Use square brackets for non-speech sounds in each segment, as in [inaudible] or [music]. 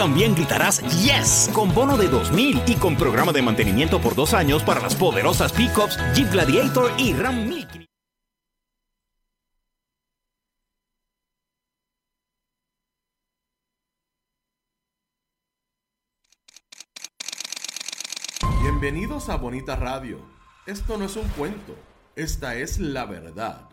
también gritarás Yes con bono de 2000 y con programa de mantenimiento por dos años para las poderosas pickups Jeep Gladiator y Ram 1500. Bienvenidos a Bonita Radio. Esto no es un cuento, esta es la verdad.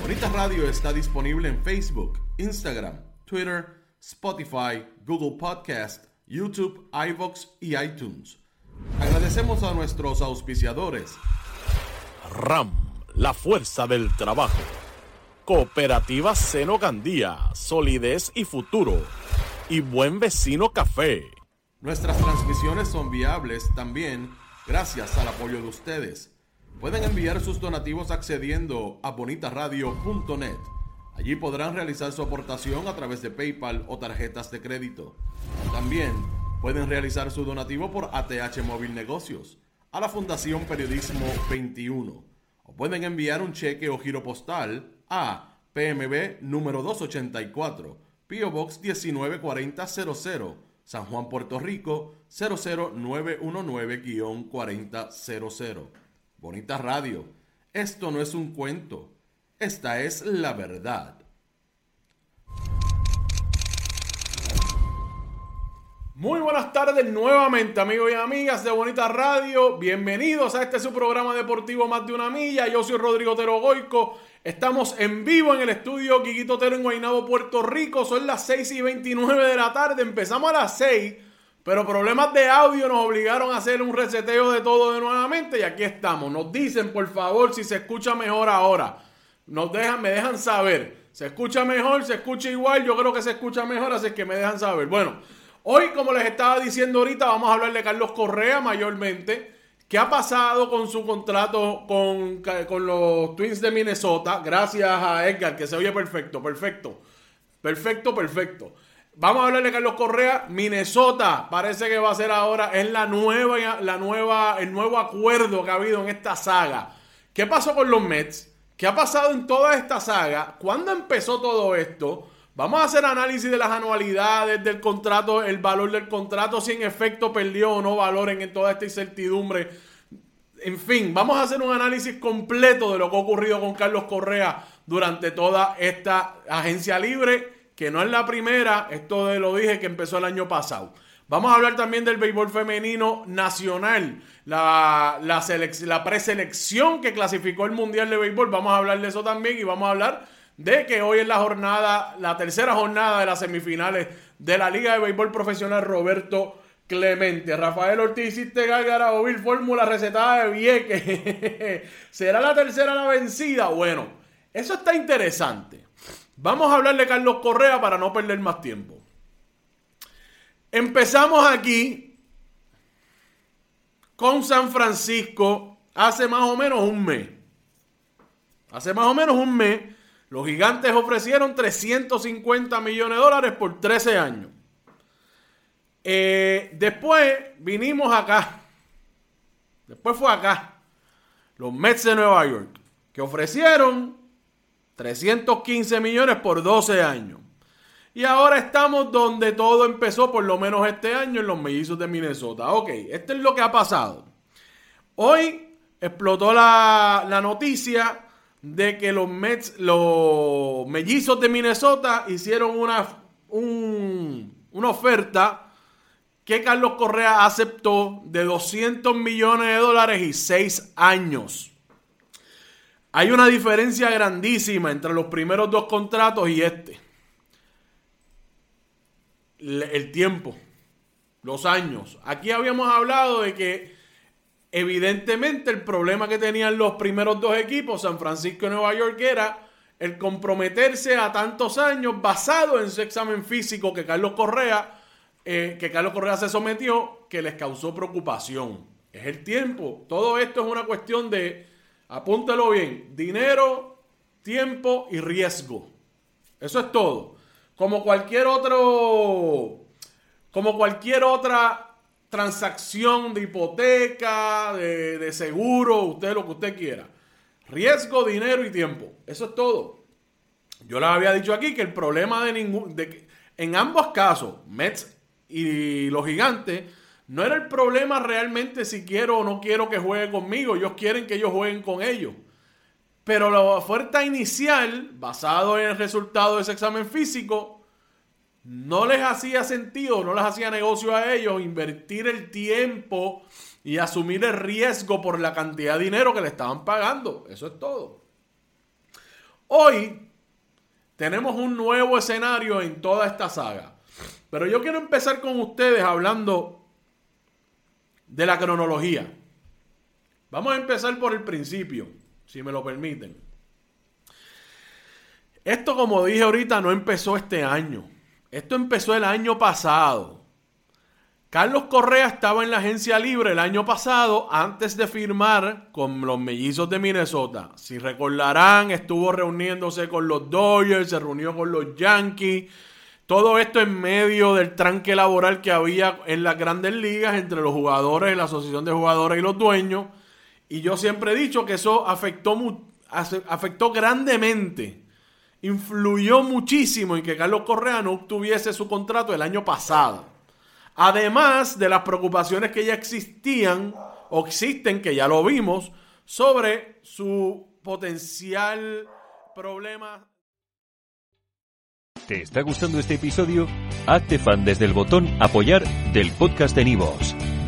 Bonita Radio está disponible en Facebook, Instagram, Twitter, Spotify, Google Podcast, YouTube, iVoox y iTunes. Agradecemos a nuestros auspiciadores. RAM, la fuerza del trabajo. Cooperativa Seno Gandía, solidez y futuro. Y Buen Vecino Café. Nuestras transmisiones son viables también gracias al apoyo de ustedes. Pueden enviar sus donativos accediendo a bonitaradio.net. Allí podrán realizar su aportación a través de PayPal o tarjetas de crédito. También pueden realizar su donativo por ATH Móvil Negocios a la Fundación Periodismo 21 o pueden enviar un cheque o giro postal a PMB número 284, PO Box 194000, San Juan, Puerto Rico 00919-4000. Bonita Radio, esto no es un cuento, esta es la verdad. Muy buenas tardes nuevamente amigos y amigas de Bonita Radio. Bienvenidos a este su programa deportivo Más de una Milla. Yo soy Rodrigo Terogoico. Estamos en vivo en el estudio Quiquito Tero en Guaynabo, Puerto Rico. Son las 6 y 29 de la tarde. Empezamos a las 6, pero problemas de audio nos obligaron a hacer un reseteo de todo de nuevamente. Y aquí estamos. Nos dicen, por favor, si se escucha mejor ahora. Nos dejan, me dejan saber. ¿Se escucha mejor? ¿Se escucha igual? Yo creo que se escucha mejor, así que me dejan saber. Bueno, hoy, como les estaba diciendo ahorita, vamos a hablar de Carlos Correa mayormente. ¿Qué ha pasado con su contrato con, con, los Twins de Minnesota? Gracias a Edgar, que se oye perfecto, perfecto. Perfecto, perfecto. Vamos a hablar de Carlos Correa. Minnesota parece que va a ser ahora, es la nueva, la nueva, el nuevo acuerdo que ha habido en esta saga. ¿Qué pasó con los Mets? ¿Qué ha pasado en toda esta saga? ¿Cuándo empezó todo esto? Vamos a hacer análisis de las anualidades del contrato, el valor del contrato, si en efecto perdió o no valor en toda esta incertidumbre. En fin, vamos a hacer un análisis completo de lo que ha ocurrido con Carlos Correa durante toda esta agencia libre, que no es la primera, esto de lo dije que empezó el año pasado. Vamos a hablar también del béisbol femenino nacional, la, la, preselección que clasificó el Mundial de Béisbol. Vamos a hablar de eso también y vamos a hablar de que hoy es la jornada, la tercera jornada de las semifinales de la Liga de Béisbol Profesional Roberto Clemente. Rafael Ortiz hiciste gárgara o fórmula recetada de Vieques. [laughs] ¿Será la tercera la vencida? Bueno, eso está interesante. Vamos a hablar de Carlos Correa para no perder más tiempo. Empezamos aquí con San Francisco hace más o menos un mes. Hace más o menos un mes, los gigantes ofrecieron 350 millones de dólares por 13 años. Eh, después vinimos acá. Después fue acá. Los Mets de Nueva York. Que ofrecieron 315 millones por 12 años. Y ahora estamos donde todo empezó, por lo menos este año, en los mellizos de Minnesota. Ok, esto es lo que ha pasado. Hoy explotó la, noticia de que los Mets, los mellizos de Minnesota hicieron una, una oferta que Carlos Correa aceptó de 200 millones de dólares y 6 años. Hay una diferencia grandísima entre los primeros dos contratos y este. El tiempo, los años. Aquí habíamos hablado de que evidentemente el problema que tenían los primeros dos equipos, San Francisco y Nueva York, era el comprometerse a tantos años basado en su examen físico que Carlos Correa eh, que Carlos Correa se sometió que les causó preocupación. Es el tiempo. Todo esto es una cuestión de, apúntalo bien, dinero, tiempo y riesgo. Eso es todo. Como cualquier otro, como cualquier otra transacción de hipoteca, de, de seguro, usted lo que usted quiera. Riesgo, dinero y tiempo. Eso es todo. Yo les había dicho aquí que el problema de ningún, de, en ambos casos, Mets y los gigantes, no era el problema realmente si quiero o no quiero que juegue conmigo. Ellos quieren que ellos jueguen con ellos. Pero la oferta inicial, basado en el resultado de ese examen físico, no les hacía sentido, no les hacía negocio a ellos invertir el tiempo y asumir el riesgo por la cantidad de dinero que le estaban pagando. Eso es todo. Hoy tenemos un nuevo escenario en toda esta saga. Pero yo quiero empezar con ustedes hablando de la cronología. Vamos a empezar por el principio, si me lo permiten. Esto, como dije ahorita, no empezó este año. Esto empezó el año pasado. Carlos Correa estaba en la agencia libre el año pasado antes de firmar con los mellizos de Minnesota. Si recordarán, estuvo reuniéndose con los Dodgers, se reunió con los Yankees todo esto en medio del tranque laboral que había en las grandes ligas entre los jugadores, la asociación de jugadores y los dueños. Y yo siempre he dicho que eso afectó, afectó grandemente, influyó muchísimo en que Carlos Correa no obtuviese su contrato el año pasado. Además de las preocupaciones que ya existían o existen, que ya lo vimos, sobre su potencial problema ¿Te está gustando este episodio? Hazte fan desde el botón Apoyar del podcast de Nivos.